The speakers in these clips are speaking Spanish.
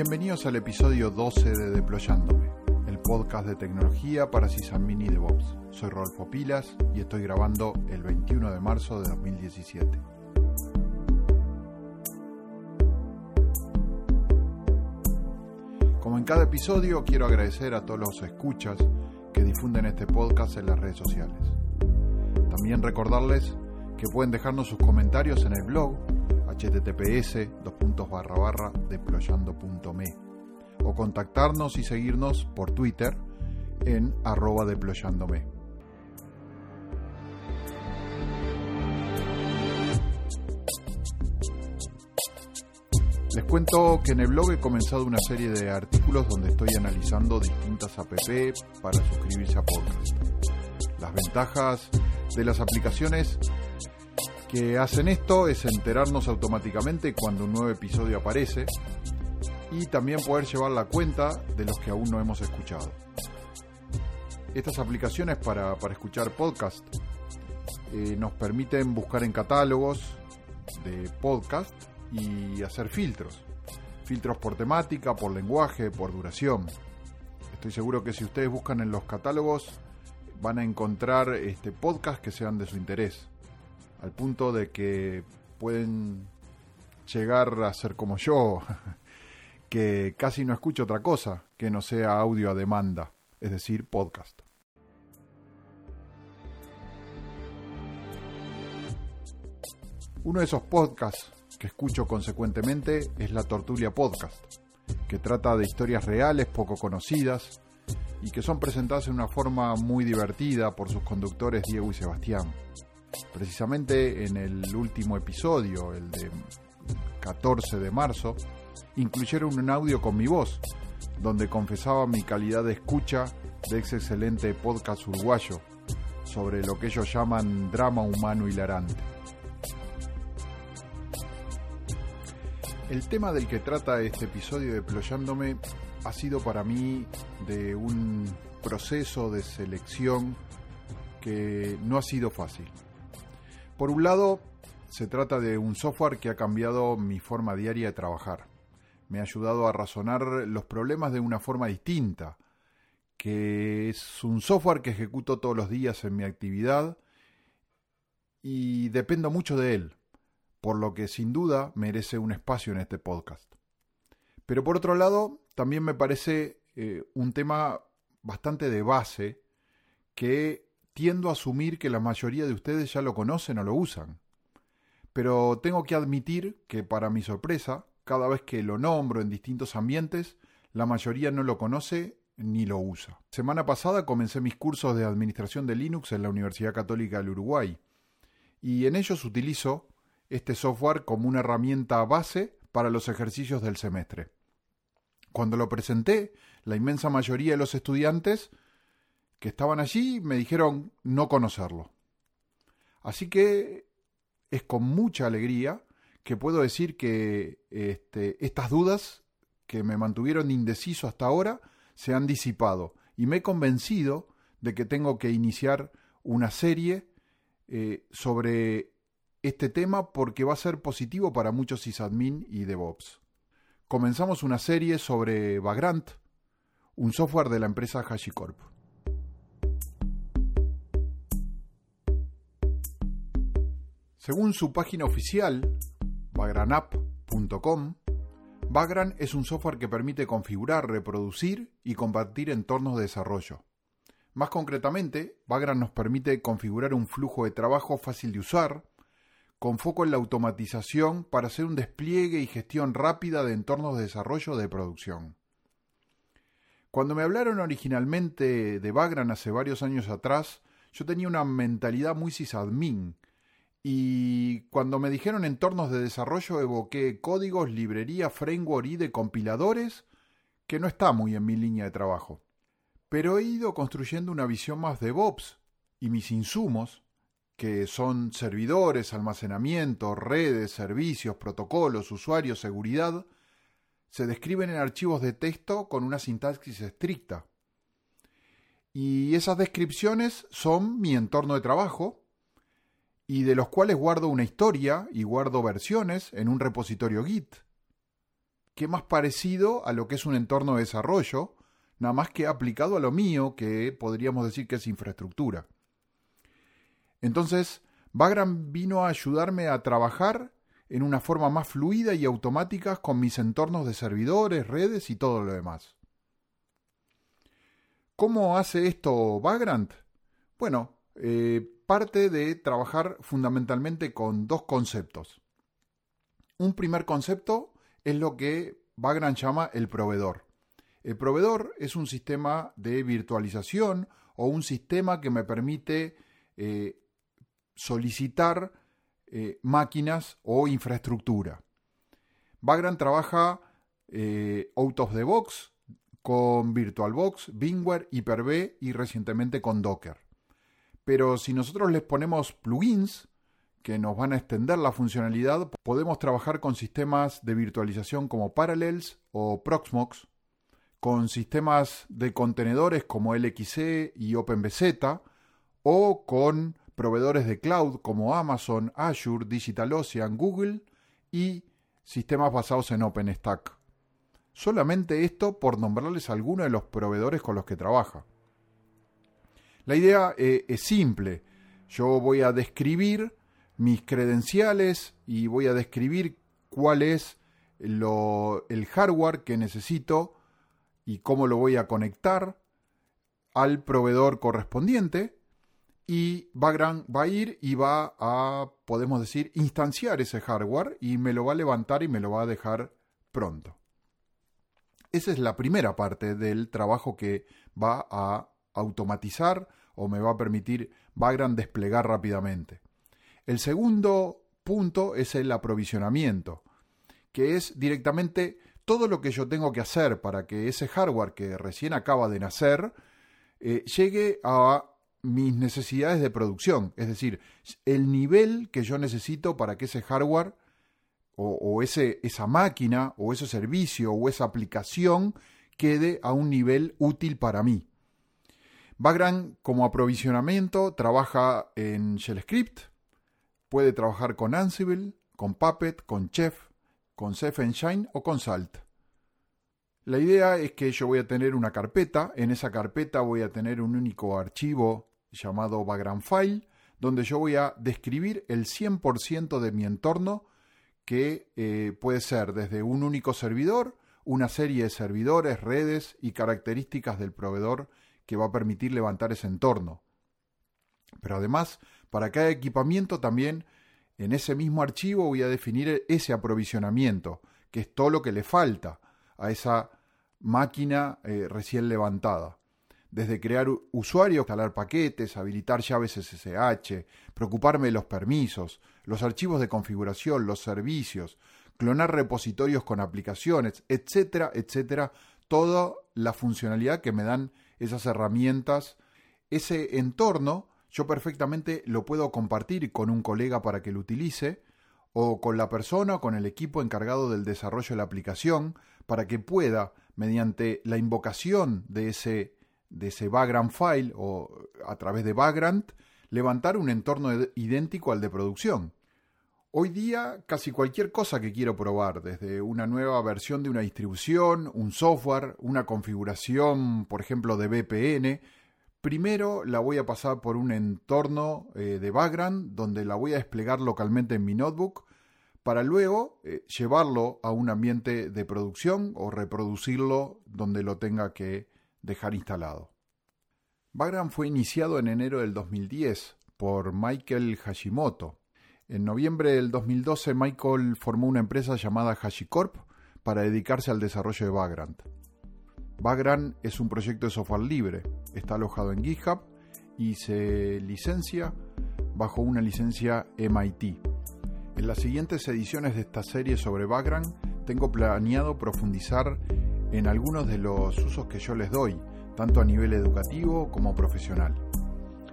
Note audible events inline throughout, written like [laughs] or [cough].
Bienvenidos al episodio 12 de Deployándome, el podcast de tecnología para sysadmin y DevOps. Soy Rolfo Pilas y estoy grabando el 21 de marzo de 2017. Como en cada episodio, quiero agradecer a todos los escuchas que difunden este podcast en las redes sociales. También recordarles que pueden dejarnos sus comentarios en el blog https deployando.me o contactarnos y seguirnos por Twitter en arroba deployándome. Les cuento que en el blog he comenzado una serie de artículos donde estoy analizando distintas app para suscribirse a podcast. Las ventajas de las aplicaciones que hacen esto es enterarnos automáticamente cuando un nuevo episodio aparece y también poder llevar la cuenta de los que aún no hemos escuchado. Estas aplicaciones para, escuchar podcast eh, nos permiten buscar en catálogos de podcast y hacer filtros. Filtros por temática, por lenguaje, por duración. Estoy seguro que si ustedes buscan en los catálogos van a encontrar este, podcasts que sean de su interés al punto de que pueden llegar a ser como yo, [laughs] que casi no escucho otra cosa que no sea audio a demanda, es decir, podcast. Uno de esos podcasts que escucho consecuentemente es la Tortulia Podcast, que trata de historias reales poco conocidas y que son presentadas en una forma muy divertida por sus conductores Diego y Sebastián. Precisamente en el último episodio, el de 14 de marzo, incluyeron un audio con mi voz, donde confesaba mi calidad de escucha de ese excelente podcast uruguayo sobre lo que ellos llaman drama humano hilarante. El tema del que trata este episodio de Ployándome ha sido para mí de un proceso de selección que no ha sido fácil. Por un lado, se trata de un software que ha cambiado mi forma diaria de trabajar. Me ha ayudado a razonar los problemas de una forma distinta, que es un software que ejecuto todos los días en mi actividad y dependo mucho de él, por lo que sin duda merece un espacio en este podcast. Pero por otro lado, también me parece eh, un tema bastante de base que tiendo a asumir que la mayoría de ustedes ya lo conocen o lo usan. Pero tengo que admitir que para mi sorpresa, cada vez que lo nombro en distintos ambientes, la mayoría no lo conoce ni lo usa. Semana pasada comencé mis cursos de administración de Linux en la Universidad Católica del Uruguay y en ellos utilizo este software como una herramienta base para los ejercicios del semestre. Cuando lo presenté, la inmensa mayoría de los estudiantes que estaban allí me dijeron no conocerlo. Así que es con mucha alegría que puedo decir que este, estas dudas que me mantuvieron indeciso hasta ahora se han disipado y me he convencido de que tengo que iniciar una serie eh, sobre este tema porque va a ser positivo para muchos sysadmin y DevOps. Comenzamos una serie sobre Vagrant, un software de la empresa HashiCorp. Según su página oficial, vagranapp.com, Vagrant es un software que permite configurar, reproducir y compartir entornos de desarrollo. Más concretamente, Vagrant nos permite configurar un flujo de trabajo fácil de usar, con foco en la automatización para hacer un despliegue y gestión rápida de entornos de desarrollo de producción. Cuando me hablaron originalmente de Vagrant hace varios años atrás, yo tenía una mentalidad muy sysadmin, y cuando me dijeron entornos de desarrollo evoqué códigos, librería, framework y de compiladores, que no está muy en mi línea de trabajo. Pero he ido construyendo una visión más de DevOps y mis insumos, que son servidores, almacenamiento, redes, servicios, protocolos, usuarios, seguridad, se describen en archivos de texto con una sintaxis estricta. Y esas descripciones son mi entorno de trabajo, y de los cuales guardo una historia y guardo versiones en un repositorio Git. qué más parecido a lo que es un entorno de desarrollo, nada más que aplicado a lo mío, que podríamos decir que es infraestructura. Entonces, Vagrant vino a ayudarme a trabajar en una forma más fluida y automática con mis entornos de servidores, redes y todo lo demás. ¿Cómo hace esto Vagrant? Bueno, eh, parte de trabajar fundamentalmente con dos conceptos. Un primer concepto es lo que Vagrant llama el proveedor. El proveedor es un sistema de virtualización o un sistema que me permite eh, solicitar eh, máquinas o infraestructura. Vagrant trabaja out of the box con VirtualBox, VMware, Hyper-V y recientemente con Docker. Pero si nosotros les ponemos plugins que nos van a extender la funcionalidad, podemos trabajar con sistemas de virtualización como Parallels o Proxmox, con sistemas de contenedores como LXC y OpenBZ, o con proveedores de cloud como Amazon, Azure, DigitalOcean, Google y sistemas basados en OpenStack. Solamente esto por nombrarles algunos de los proveedores con los que trabaja. La idea eh, es simple. Yo voy a describir mis credenciales y voy a describir cuál es el hardware que necesito y cómo lo voy a conectar al proveedor correspondiente y Vagrant va a ir y va a, podemos decir, instanciar ese hardware y me lo va a levantar y me lo va a dejar pronto. Esa es la primera parte del trabajo que va a automatizar o me va a permitir Vagrant desplegar rápidamente. El segundo punto es el aprovisionamiento, que es directamente todo lo que yo tengo que hacer para que ese hardware que recién acaba de nacer eh, llegue a mis necesidades de producción, es decir, el nivel que yo necesito para que ese hardware o, ese, esa máquina o ese servicio o esa aplicación quede a un nivel útil para mí. Vagrant como aprovisionamiento trabaja en Shell Script, puede trabajar con Ansible, con Puppet, con Chef, con Ceph o con Salt. La idea es que yo voy a tener una carpeta, en esa carpeta voy a tener un único archivo llamado background file, donde yo voy a describir el 100% de mi entorno, que eh, puede ser desde un único servidor, una serie de servidores, redes y características del proveedor que va a permitir levantar ese entorno. Pero además, para cada equipamiento también en ese mismo archivo voy a definir ese aprovisionamiento, que es todo lo que le falta a esa máquina eh, recién levantada desde crear usuarios, instalar paquetes, habilitar llaves SSH, preocuparme de los permisos, los archivos de configuración, los servicios, clonar repositorios con aplicaciones, etcétera, etcétera, toda la funcionalidad que me dan esas herramientas, ese entorno, yo perfectamente lo puedo compartir con un colega para que lo utilice, o con la persona o con el equipo encargado del desarrollo de la aplicación, para que pueda, mediante la invocación de ese de ese background file o a través de Vagrant levantar un entorno idéntico al de producción. Hoy día casi cualquier cosa que quiero probar, desde una nueva versión de una distribución, un software, una configuración, por ejemplo, de VPN, primero la voy a pasar por un entorno eh, de Vagrant donde la voy a desplegar localmente en mi notebook para luego eh, llevarlo a un ambiente de producción o reproducirlo donde lo tenga que dejar instalado. Vagrant fue iniciado en enero del 2010 por Michael Hashimoto. En noviembre del 2012 Michael formó una empresa llamada HashiCorp para dedicarse al desarrollo de Vagrant. Vagrant es un proyecto de software libre, está alojado en GitHub y se licencia bajo una licencia MIT. En las siguientes ediciones de esta serie sobre Vagrant tengo planeado profundizar en algunos de los usos que yo les doy, tanto a nivel educativo como profesional.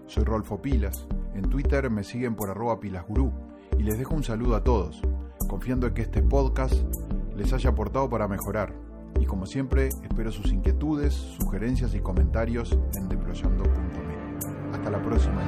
Soy Rolfo Pilas, en Twitter me siguen por arroba pilasgurú y les dejo un saludo a todos, confiando en que este podcast les haya aportado para mejorar. Y como siempre, espero sus inquietudes, sugerencias y comentarios en deployando.me. Hasta la próxima.